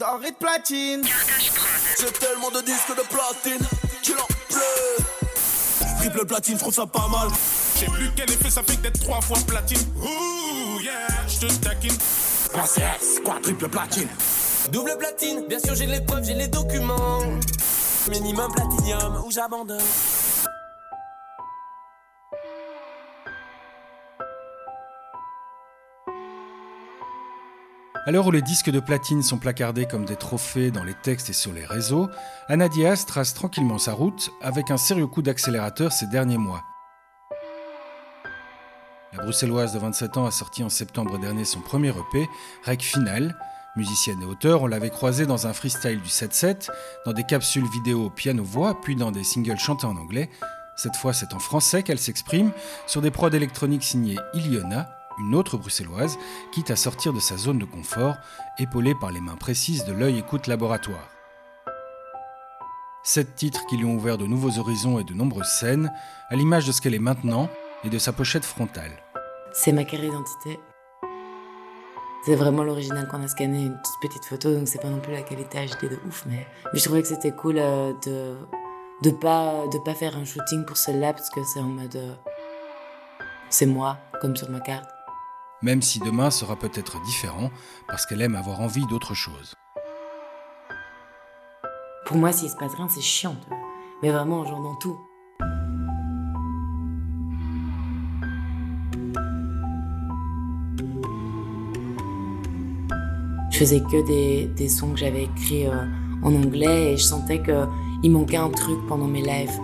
Doré de platine. J'ai tellement de disques de platine qu'il en pleut. Triple platine, je trouve ça pas mal. J'ai plus quel effet ça fait d'être trois fois platine. Ouh, yeah, je te taquine. Princesse, quadruple platine. Double platine, bien sûr j'ai les preuves, j'ai les documents. Minimum platinium ou j'abandonne. À l'heure où les disques de platine sont placardés comme des trophées dans les textes et sur les réseaux, Anna Diaz trace tranquillement sa route avec un sérieux coup d'accélérateur ces derniers mois. La bruxelloise de 27 ans a sorti en septembre dernier son premier EP, Rec Final. Musicienne et auteur, on l'avait croisée dans un freestyle du 7-7, dans des capsules vidéo piano-voix, puis dans des singles chantés en anglais. Cette fois, c'est en français qu'elle s'exprime, sur des prods électroniques signés Iliona, une autre bruxelloise, quitte à sortir de sa zone de confort, épaulée par les mains précises de l'œil écoute laboratoire. Sept titres qui lui ont ouvert de nouveaux horizons et de nombreuses scènes, à l'image de ce qu'elle est maintenant et de sa pochette frontale. C'est ma carte d'identité. C'est vraiment l'original qu'on a scanné, une petite photo, donc c'est pas non plus la qualité HD de ouf, mais, mais je trouvais que c'était cool euh, de de pas de pas faire un shooting pour celle-là parce que c'est en mode euh, c'est moi comme sur ma carte. Même si demain sera peut-être différent parce qu'elle aime avoir envie d'autre chose. Pour moi, s'il se passe rien, c'est chiant. Mais vraiment, genre dans tout. Je faisais que des, des sons que j'avais écrits euh, en anglais et je sentais qu'il manquait un truc pendant mes lives.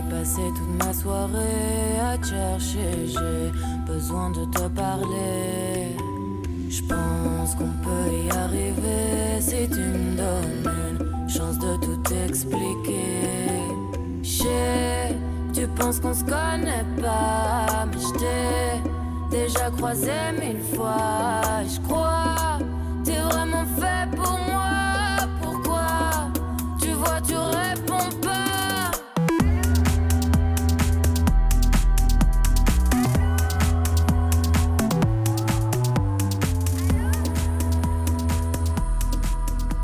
J'ai passé toute ma soirée à te chercher, j'ai besoin de te parler. Je pense qu'on peut y arriver si tu me donnes une chance de tout expliquer. Je sais, tu penses qu'on se connaît pas, mais je t'ai déjà croisé mille fois. Je crois, t'es vraiment fait pour moi. Pourquoi tu vois, tu réponds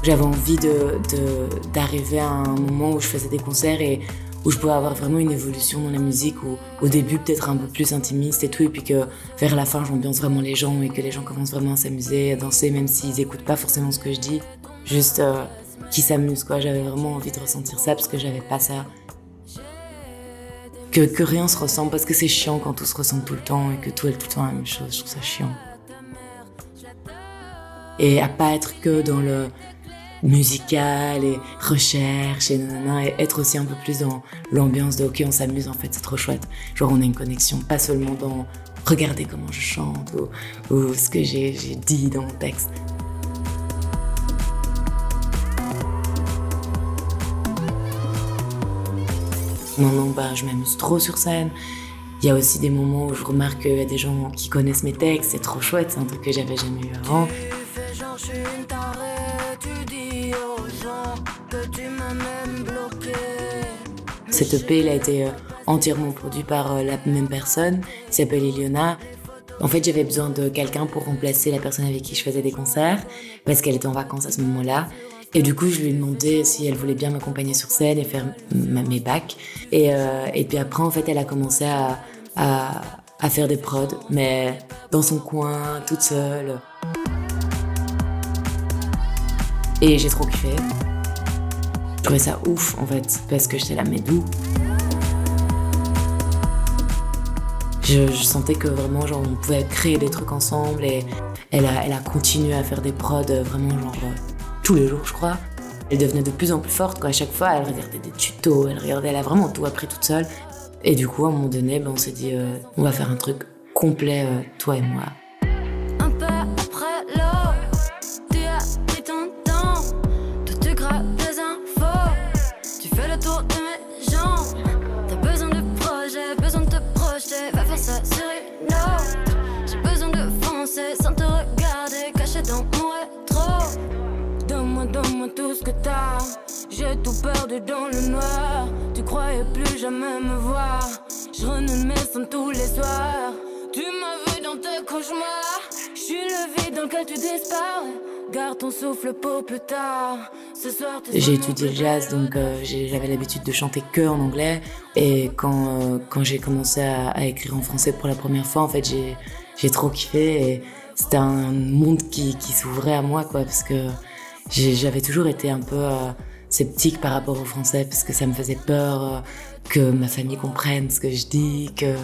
J'avais envie de, de- d'arriver à un moment où je faisais des concerts et où je pouvais avoir vraiment une évolution dans la musique, où au début peut-être un peu plus intimiste et tout, et puis que vers la fin j'ambiance vraiment les gens et que les gens commencent vraiment à s'amuser, à danser, même s'ils écoutent pas forcément ce que je dis, juste euh, qu'ils s'amusent quoi. J'avais vraiment envie de ressentir ça parce que j'avais pas ça. Que, que rien se ressemble parce que c'est chiant quand tout se ressemble tout le temps et que tout est tout le temps la même chose, je trouve ça chiant. Et à pas être que dans le musical et recherche et nanana, et être aussi un peu plus dans l'ambiance de ok on s'amuse en fait c'est trop chouette. Genre on a une connexion pas seulement dans regardez comment je chante ou, ce que j'ai dit dans mon texte. Non non bah je m'amuse trop sur scène. Il y a aussi des moments où je remarque qu'il y a des gens qui connaissent mes textes c'est trop chouette c'est un truc que j'avais jamais eu avant. Tu fais genre je suis une que tu m'as même bloqué. Cet EP, a été euh, entièrement produit par euh, la même personne, qui s'appelle Iliona. En fait, j'avais besoin de quelqu'un pour remplacer la personne avec qui je faisais des concerts, parce qu'elle était en vacances à ce moment-là. Et du coup, je lui ai demandé si elle voulait bien m'accompagner sur scène et faire mes bacs. Et, euh, et puis après, en fait, elle a commencé à, à, à faire des prods, mais dans son coin, toute seule. Et j'ai trop kiffé. Je trouvais ça ouf, en fait, parce que j'étais là, mais je, sentais que vraiment, genre, on pouvait créer des trucs ensemble et elle a, continué à faire des prods euh, vraiment, genre, euh, tous les jours, je crois. Elle devenait de plus en plus forte, quoi. À chaque fois, elle regardait des tutos, elle regardait, elle a vraiment tout appris toute seule. Et du coup, à un moment donné, ben, on s'est dit, euh, on va faire un truc complet, toi et moi. Donne-moi, tout ce que t'as. J'ai tout perdu dans le noir. Tu croyais plus jamais me voir. Je renoue mes sons tous les soirs. Tu m'as vu dans tes cauchemars. Je suis le vide dans lequel tu disparais. Garde ton souffle pour plus tard. Ce soir, j'ai étudié le jazz, donc euh, j'avais l'habitude de chanter que en anglais. Et quand, euh, quand j'ai commencé à, à, écrire en français pour la première fois, en fait, j'ai trop kiffé. Et c'était un monde qui, qui s'ouvrait à moi, quoi, parce que j'avais toujours été un peu euh, sceptique par rapport au français, parce que ça me faisait peur que ma famille comprenne ce que je dis, que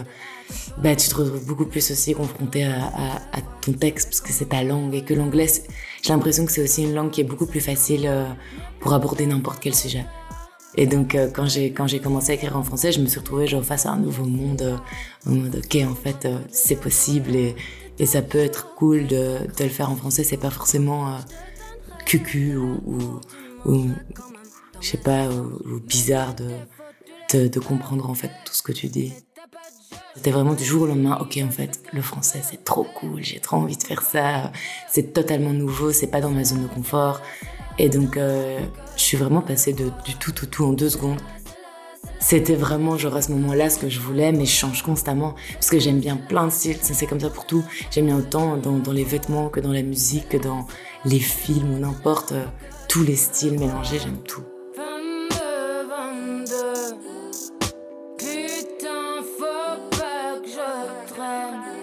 bah, tu te retrouves beaucoup plus aussi confronté à, à, ton texte parce que c'est ta langue et que l'anglais, j'ai l'impression que c'est aussi une langue qui est beaucoup plus facile euh, pour aborder n'importe quel sujet. Et donc euh, quand j'ai quand j'ai commencé à écrire en français, je me suis retrouvée genre face à un nouveau monde, euh, en mode ok en fait c'est possible et, et ça peut être cool de, de le faire en français, c'est pas forcément cucu ou, je sais pas ou, bizarre de, de comprendre en fait tout ce que tu dis. C'était vraiment du jour au lendemain, ok en fait, le français c'est trop cool, j'ai trop envie de faire ça, c'est totalement nouveau, c'est pas dans ma zone de confort. Et donc euh, je suis vraiment passée du tout tout tout en deux secondes. C'était vraiment genre à ce moment-là ce que je voulais, mais je change constamment parce que j'aime bien plein de styles, c'est comme ça pour tout. J'aime bien autant dans, les vêtements que dans la musique, que dans les films ou n'importe, euh, tous les styles mélangés, j'aime tout.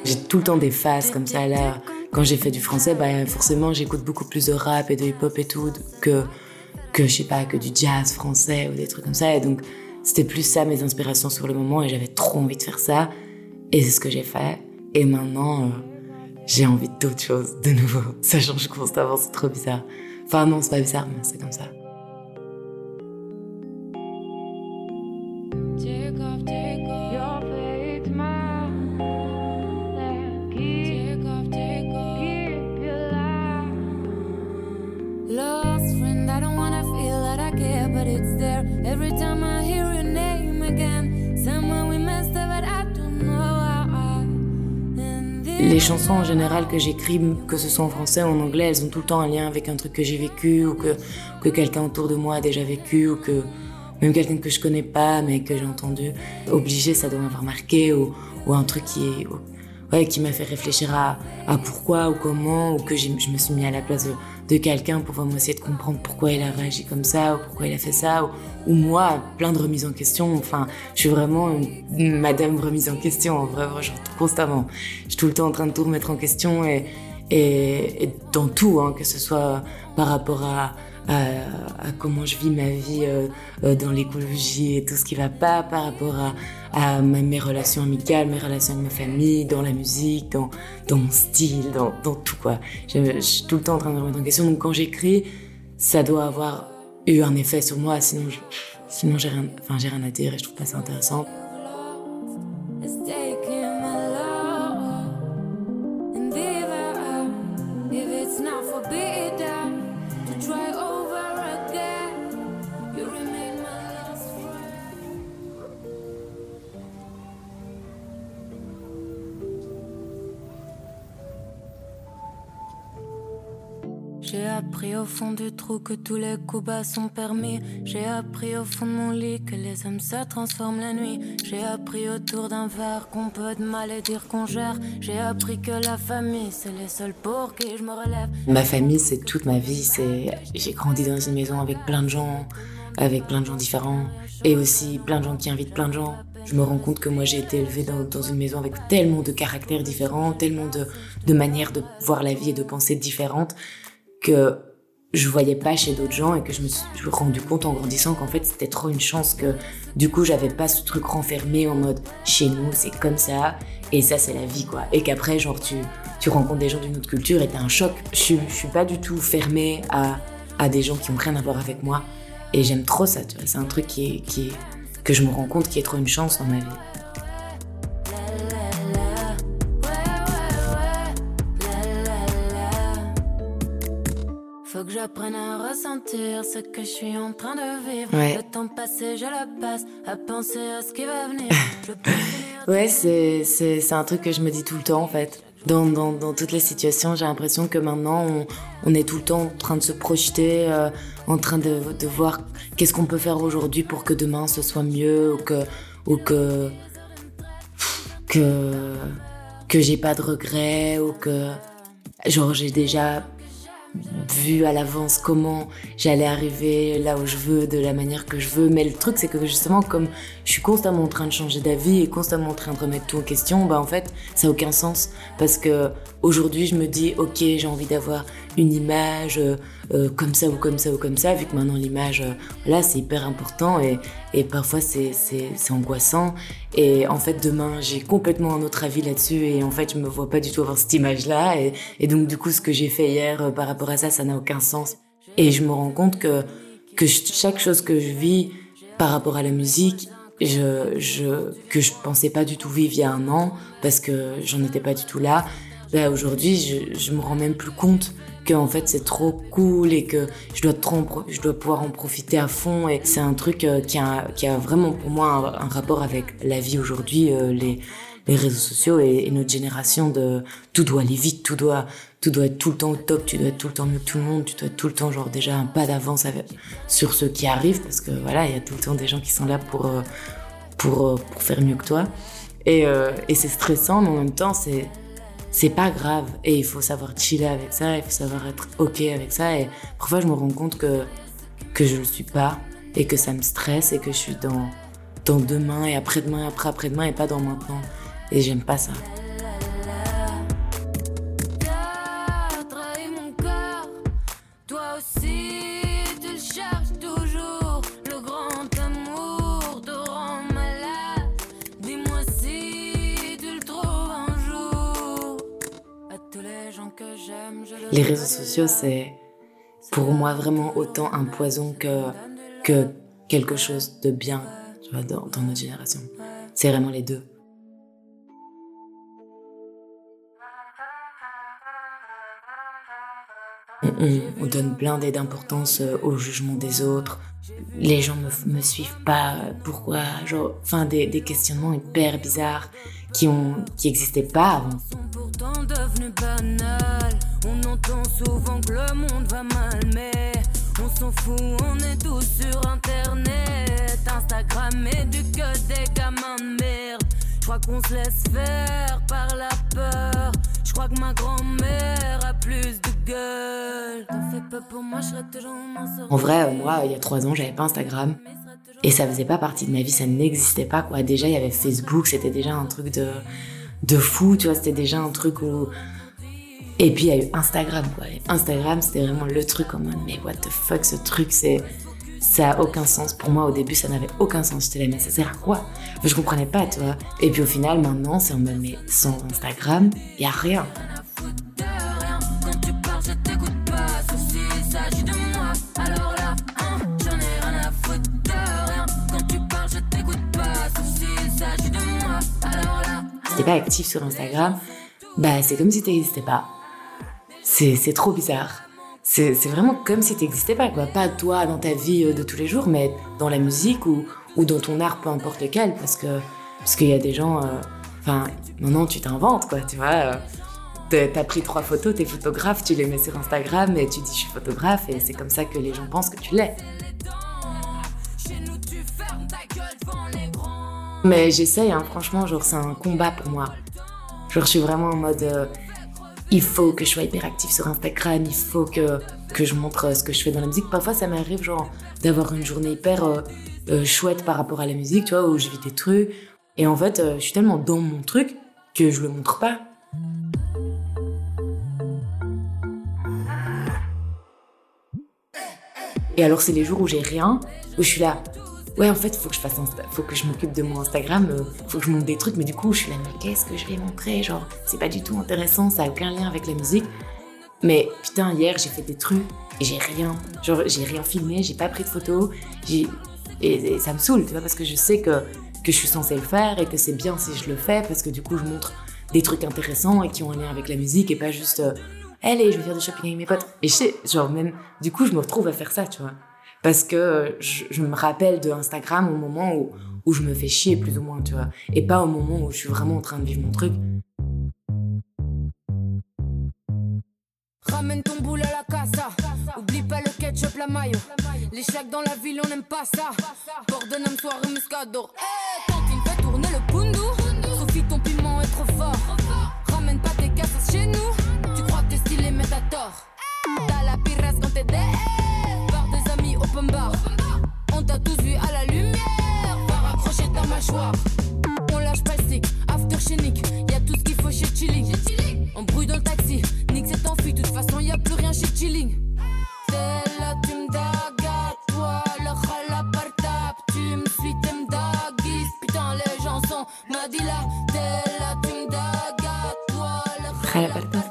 J'ai tout le temps des phases comme ça là. Quand j'ai fait du français, bah forcément j'écoute beaucoup plus de rap et de hip-hop et tout que que je sais pas que du jazz français ou des trucs comme ça. Et donc c'était plus ça mes inspirations sur le moment et j'avais trop envie de faire ça. Et c'est ce que j'ai fait. Et maintenant euh, j'ai envie d'autres choses de nouveau. Ça change constamment, c'est trop bizarre. Enfin non, c'est pas bizarre, mais c'est comme ça. Les chansons en général que j'écris, que ce soit en français ou en anglais, elles ont tout le temps un lien avec un truc que j'ai vécu ou que, que quelqu'un autour de moi a déjà vécu ou que même quelqu'un que je connais pas mais que j'ai entendu. Obligé, ça doit m'avoir marqué ou, un truc qui ouais, qui m'a fait réfléchir à, à, pourquoi ou comment ou que je me suis mis à la place de, de quelqu'un pour vraiment essayer de comprendre pourquoi il a réagi comme ça ou pourquoi il a fait ça ou, moi plein de remises en question. Enfin je suis vraiment une, madame remise en question vraiment genre constamment. Je suis tout le temps en train de tout remettre en question et, et, et dans tout hein, que ce soit par rapport à à, comment je vis ma vie euh, euh, dans l'écologie et tout ce qui va pas par rapport à, à mes relations amicales, mes relations avec ma famille, dans la musique, dans, dans mon style, dans, dans tout quoi. Je, je, suis tout le temps en train de remettre en question. Donc quand j'écris, ça doit avoir eu un effet sur moi, sinon, sinon j'ai rien, enfin, rien à dire et je trouve pas ça intéressant. J'ai appris au fond du trou que tous les coups bas sont permis. J'ai appris au fond de mon lit que les hommes se transforment la nuit. J'ai appris autour d'un verre qu'on peut de mal et dire qu'on gère. J'ai appris que la famille, c'est les seuls pour qui je me relève. Ma famille, c'est toute ma vie. J'ai grandi dans une maison avec plein de gens, avec plein de gens différents, et aussi plein de gens qui invitent plein de gens. Je me rends compte que moi j'ai été élevée dans, dans, une maison avec tellement de caractères différents, tellement de, de manières de voir la vie et de penser différentes que je voyais pas chez d'autres gens et que je me suis rendu compte en grandissant qu'en fait c'était trop une chance que du coup j'avais pas ce truc renfermé en mode chez nous c'est comme ça et ça c'est la vie quoi. Et qu'après genre tu tu rencontres des gens d'une autre culture et t'as un choc. Je, suis pas du tout fermée à à des gens qui ont rien à voir avec moi et j'aime trop ça tu vois. C'est un truc qui est, qui est, que je me rends compte qui est trop une chance dans ma vie j'apprenne à ressentir ce que je suis en train de vivre. Ouais. Le temps passé, je le passe à penser à ce qui va venir. ouais, c'est un truc que je me dis tout le temps en fait. Dans, dans, dans toutes les situations, j'ai l'impression que maintenant, on, on, est tout le temps en train de se projeter, euh, en train de, de voir qu'est-ce qu'on peut faire aujourd'hui pour que demain ce soit mieux ou que, ou que, que, que j'ai pas de regrets ou que, genre, j'ai déjà vu à l'avance comment j'allais arriver là où je veux, de la manière que je veux. Mais le truc, c'est que justement, comme je suis constamment en train de changer d'avis et constamment en train de remettre tout en question, bah en fait, ça n'a aucun sens. Parce que aujourd'hui, je me dis, ok, j'ai envie d'avoir une image euh, euh, comme ça ou comme ça ou comme ça, vu que maintenant l'image, euh, là, c'est hyper important et, et parfois c'est angoissant. Et en fait, demain, j'ai complètement un autre avis là-dessus et en fait, je me vois pas du tout avoir cette image-là. Et, donc, du coup, ce que j'ai fait hier par rapport à ça, ça n'a aucun sens. Et je me rends compte que, que chaque chose que je vis par rapport à la musique, je, je, que je pensais pas du tout vivre il y a un an parce que j'en étais pas du tout là. Bah, aujourd'hui, je, je me rends même plus compte en fait c'est trop cool et que je dois pouvoir en profiter à fond. Et c'est un truc euh, qui a, vraiment pour moi un, rapport avec la vie aujourd'hui euh, les réseaux sociaux et, notre génération de tout doit aller vite tout doit tout doit être tout le temps au top tu dois être tout le temps mieux que tout le monde tu dois être tout le temps genre déjà un pas d'avance sur ce qui arrive parce que voilà il y a tout le temps des gens qui sont là pour euh, pour, faire mieux que toi. Et c'est stressant mais en même temps c'est c'est pas grave. Et il faut savoir chiller avec ça, il faut savoir être OK avec ça. Et parfois, je me rends compte que, que je le suis pas et que ça me stresse et que je suis dans, dans demain et après-demain, après après-demain et pas dans maintenant. Et j'aime pas ça. C'est pour moi vraiment autant un poison que, que quelque chose de bien dans, notre génération. C'est vraiment les deux. On, donne plein d'importance euh, au jugement des autres. Les gens me, me suivent pas. Pourquoi? Genre, enfin, des questionnements hyper bizarres qui ont qui existaient pas avant. pourtant devenus banal. On entend souvent que le monde va mal, mais on s'en fout, on est tous sur internet. Instagram du que des gamins de merde. Je crois qu'on se laisse faire par la peur. Je crois que ma grand-mère a plus de gueule. En vrai, moi, il y a trois ans, j'avais pas Instagram. Et ça faisait pas partie de ma vie, ça n'existait pas quoi. Déjà il y avait Facebook, c'était déjà un truc de de fou, tu vois, c'était déjà un truc où et puis il y a eu Instagram quoi. Instagram, c'était vraiment le truc en mode mais what the fuck ce truc, c'est ça a aucun sens. Pour moi, au début, ça n'avait aucun sens. J'étais là, mais ça sert à quoi? Je comprenais pas, tu vois. Et puis au final, maintenant, c'est en mode, mais sans Instagram, il y a rien. Actif sur Instagram, bah c'est comme si tu n'existais pas. C'est trop bizarre. C'est vraiment comme si tu n'existais pas, quoi. Pas toi dans ta vie euh, de tous les jours, mais dans la musique ou, ou dans ton art, peu importe lequel, parce que parce qu'il y a des gens. Euh, enfin, maintenant tu t'inventes, quoi, tu vois. Euh, t'as pris trois photos, t'es photographe, tu les mets sur Instagram et tu dis je suis photographe et c'est comme ça que les gens pensent que tu l'es. Mais j'essaye, hein, franchement, genre c'est un combat pour moi. Genre je suis vraiment en mode, euh, il faut que je sois hyper active sur Instagram, il faut que, que je montre euh, ce que je fais dans la musique. Parfois ça m'arrive genre d'avoir une journée hyper euh, chouette par rapport à la musique, tu vois, où je des trucs. Et en fait, je suis tellement dans mon truc que je le montre pas. Et alors c'est les jours où j'ai rien, où je suis là, ouais, en fait, faut que je fasse, faut que je m'occupe de mon Instagram, euh, faut que je monte des trucs, mais du coup, je suis là, mais qu'est-ce que je vais montrer Genre, c'est pas du tout intéressant, ça a aucun lien avec la musique. Mais putain, hier, j'ai fait des trucs et j'ai rien, genre, j'ai rien filmé, j'ai pas pris de photos, et, et, ça me saoule, tu vois, parce que je sais que, que je suis censée le faire et que c'est bien si je le fais, parce que du coup, je montre des trucs intéressants et qui ont un lien avec la musique et pas juste, euh, allez, je vais faire du shopping avec mes potes. Et je sais, genre, même, du coup, je me retrouve à faire ça, tu vois parce que je, me rappelle de Instagram au moment où, je me fais chier plus ou moins, tu vois, et pas au moment où je suis vraiment en train de vivre mon truc. Ramène ton boule à la casa. Oublie pas le ketchup, la mayo. Les chèques dans la ville, on n'aime pas ça. Bordenham, soirée, muscador. Eh, quand il fait tourner le pundu. Sophie, ton piment est trop fort. Ramène pas tes casses chez nous. Tu crois que t'es stylé, mais t'as tort. T'as la pirasse quand t'es derrière. Open bar. On t'a tous vu à la lumière. Par accrocher ta mâchoire. On lâche pas le stick. After chez Nick. Y'a tout ce qu'il faut chez Chilling. On brouille dans le taxi. Nick s'est enfui. De toute façon, y a plus rien chez Chilling. C'est là, tu me dagas. Toi, le khala par tap. Tu me suis, t'es m'daguis. Putain, les gens sont Madila. T'es là, tu me dagas. Toi, le Khala par tap.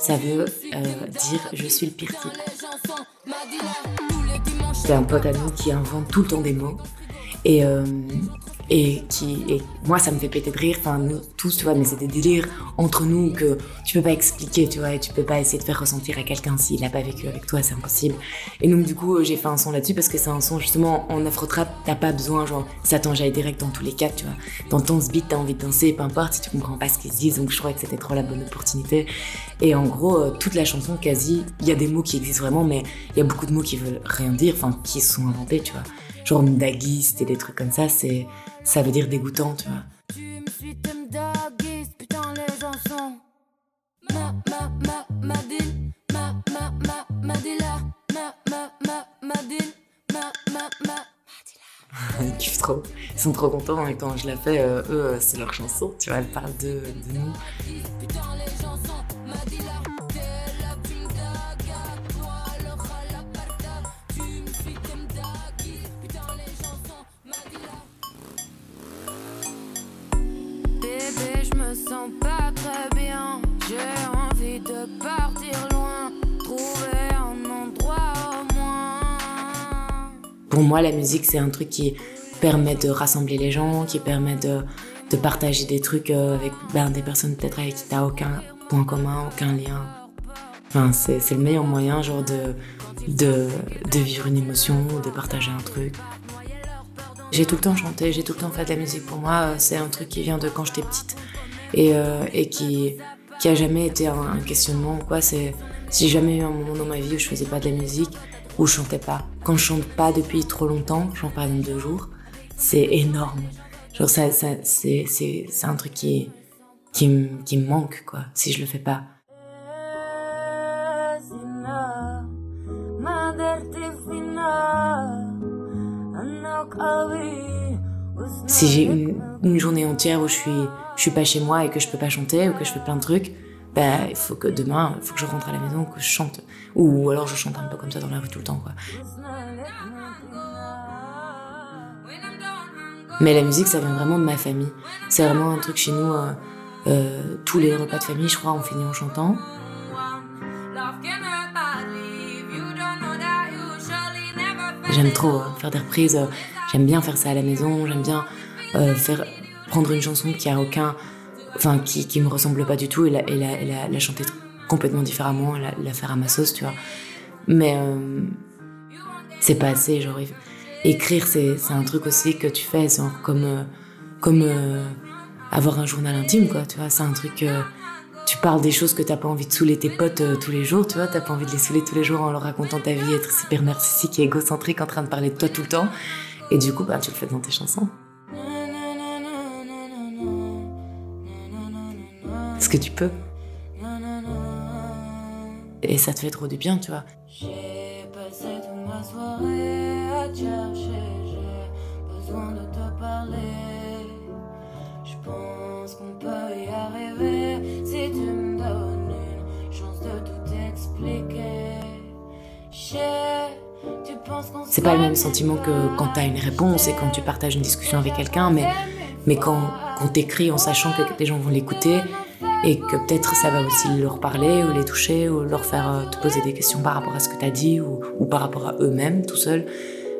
Ça veut euh, dire je suis le pire type. C'est un pote à nous qui invente tout le temps des mots. Et, euh, et qui et moi ça me fait péter de rire. Enfin nous tous tu vois mais c'est des délires entre nous que tu peux pas expliquer tu vois et tu peux pas essayer de faire ressentir à quelqu'un s'il a pas vécu avec toi c'est impossible. Et donc du coup j'ai fait un son là-dessus parce que c'est un son justement en afro-trap t'as pas besoin genre ça t'enjaille direct dans tous les cas tu vois. T'entends ce beat t'as envie de danser peu importe si tu comprends pas ce qu'ils disent. Donc je trouvais que c'était trop la bonne opportunité. Et en gros euh, toute la chanson quasi il y a des mots qui existent vraiment mais il y a beaucoup de mots qui veulent rien dire enfin qui sont inventés tu vois. Genre mdaguiste et des trucs comme ça c'est ça veut dire dégoûtant, tu vois. Tu me suis, t'es m'daguis, putain, les gens sont. Ma, ma, ma, madil, ma, ma, ma, madila, ma, ma, ma, madil, ma, ma, ma. Ils kiffent trop. Ils sont trop contents et quand je la fais, euh, eux, euh, c'est leur chanson, tu vois, elles parlent de, de nous. Moi, la musique, c'est un truc qui permet de rassembler les gens, qui permet de, partager des trucs euh, avec ben, des personnes peut-être avec qui t'as aucun point commun, aucun lien. Enfin, c'est le meilleur moyen, genre, de, vivre une émotion, de partager un truc. J'ai tout le temps chanté, j'ai tout le temps fait de la musique. Pour moi, euh, c'est un truc qui vient de quand j'étais petite et, euh, et qui, qui a jamais été un, un questionnement. Quoi, c'est si j'ai jamais eu un moment dans ma vie où je faisais pas de la musique, où je chantais pas. Quand je chante pas depuis trop longtemps, j'en parle dans deux jours, c'est énorme. Genre ça, ça c'est, c'est, c'est un truc qui, qui, me- qui me manque quoi, si je le fais pas. Si j'ai une, une journée entière où je suis, je suis pas chez moi et que je peux pas chanter ou que je fais plein de trucs, bah, il faut que demain, il faut que je rentre à la maison, que je chante. Ou alors je chante un peu comme ça dans la rue tout le temps, quoi. Mais la musique, ça vient vraiment de ma famille. C'est vraiment un truc chez nous. euh, euh, tous les repas de famille, je crois, on finit en chantant. J'aime trop euh, faire des reprises. J'aime bien faire ça à la maison. J'aime bien euh, faire prendre une chanson qui a aucun, enfin qui, qui me ressemble pas du tout et la, et la, et chanter complètement différemment, la, la faire à ma sauce, tu vois. Mais euh, c'est pas assez. Genre écrire, c'est un truc aussi que tu fais, c'est comme euh, comme euh, avoir un journal intime, quoi. Tu vois, c'est un truc. tu parles des choses que t'as pas envie de saouler tes potes tous les jours, tu vois, t'as pas envie de les saouler tous les jours en leur racontant ta vie, être super narcissique et égocentrique en train de parler de toi tout le temps. Et du coup, bah, tu le fais dans tes chansons. Que tu peux. Et ça te fait trop du bien, tu vois. J'ai passé toute ma soirée à te chercher, j'ai besoin de te parler. Je pense qu'on peut y arriver si tu me donnes une chance de tout expliquer. Je sais, tu penses qu'on C'est pas le même sentiment que quand t'as une réponse et quand tu partages une discussion avec quelqu'un, mais, mais quand, quand t'écris en sachant que les gens vont l'écouter et que peut-être ça va aussi leur parler ou les toucher ou leur faire euh, te poser des questions par rapport à ce que t'as dit ou, par rapport à eux-mêmes tout seuls,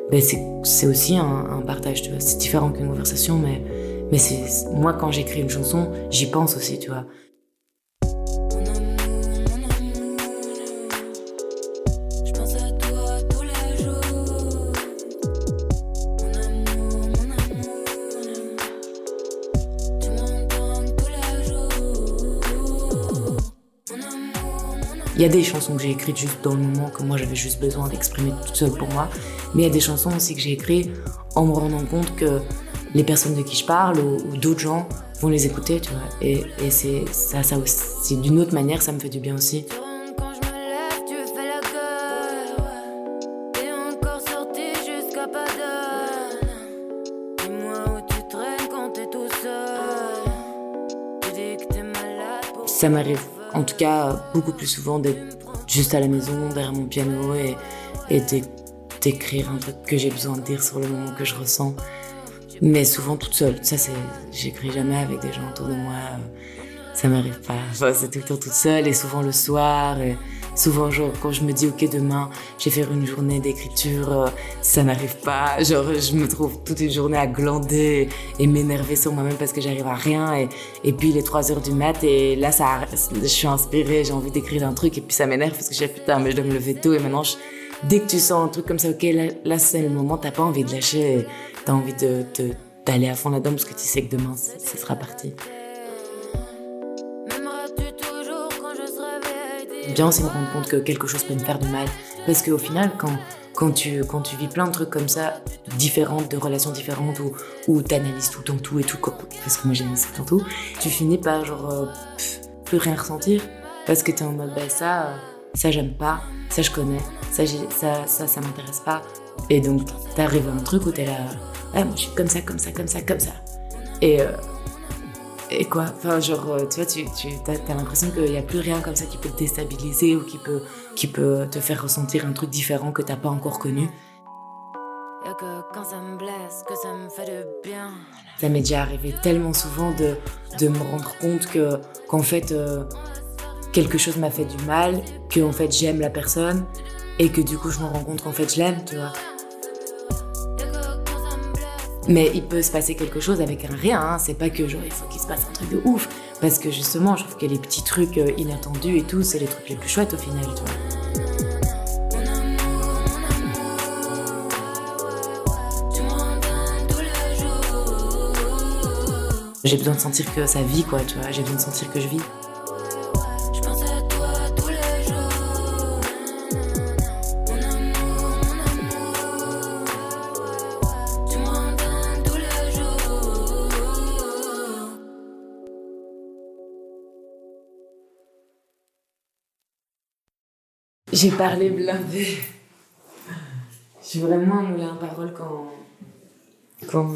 ben c'est aussi un, partage, tu vois. C'est différent qu'une conversation, mais, mais moi quand j'écris une chanson, j'y pense aussi, tu vois. Il y a des chansons que j'ai écrites juste dans le moment que moi j'avais juste besoin d'exprimer toute seule pour moi, mais il y a des chansons aussi que j'ai écrites en me rendant compte que les personnes de qui je parle ou, d'autres gens vont les écouter, tu vois. Et, c'est ça, ça aussi, d'une autre manière, ça me fait du bien aussi. Ça m'arrive en tout cas beaucoup plus souvent d'être juste à la maison derrière mon piano et, d'écrire un truc que j'ai besoin de dire sur le moment que je ressens. Mais souvent toute seule. Ça, c'est, j'écris jamais avec des gens autour de moi. Ça m'arrive pas. c'est tout le temps toute seule et souvent le soir. Souvent, genre, quand je me dis, OK, demain, je vais faire une journée d'écriture, euh, ça n'arrive pas. Genre, je me trouve toute une journée à glander et m'énerver sur moi-même parce que j'arrive à rien. Et, puis, il est 3 heures du mat et là, ça, je suis inspirée, j'ai envie d'écrire un truc et puis ça m'énerve parce que je dis, putain, mais je dois me lever tôt et maintenant, dès que tu sens un truc comme ça, OK, là, c'est le moment, t'as pas envie de lâcher, t'as envie de, d'aller à fond là-dedans parce que tu sais que demain, ça sera parti. Bien aussi me rendre compte que quelque chose peut me faire du mal. Parce qu'au final, quand, quand, tu, quand tu vis plein de trucs comme ça, différentes, de relations différentes, où, où tu analyses tout ton tout et tout, parce que moi j'analyse tout ton tout, tu finis par genre euh, plus rien ressentir. Parce que tu es en mode, bah ça, ça j'aime pas, ça je connais, ça, ça, ça, ça m'intéresse pas. Et donc, t'arrives à un truc où t'es là, ah, moi je suis comme ça, comme ça, comme ça, comme ça. Et, euh, et quoi? Enfin, genre, euh, tu vois, tu, tu as, l'impression qu'il n'y a plus rien comme ça qui peut te déstabiliser ou qui peut, qui peut te faire ressentir un truc différent que tu n'as pas encore connu. que quand ça me blesse, que ça me fait de bien. Ça m'est déjà arrivé tellement souvent de, de me rendre compte que qu'en fait euh, quelque chose m'a fait du mal, que en fait j'aime la personne et que du coup je me rends compte qu'en fait je l'aime, tu vois. Mais il peut se passer quelque chose avec un rien. Hein. C'est pas que genre il faut qu'il se passe un truc de ouf. Parce que justement, je trouve que les petits trucs euh, inattendus et tout, c'est les trucs les plus chouettes au final, tu vois. J'ai besoin de sentir que ça vit, quoi, tu vois. J'ai besoin de sentir que je vis. J'ai parlé blindé. Je suis vraiment un parole quand. quand.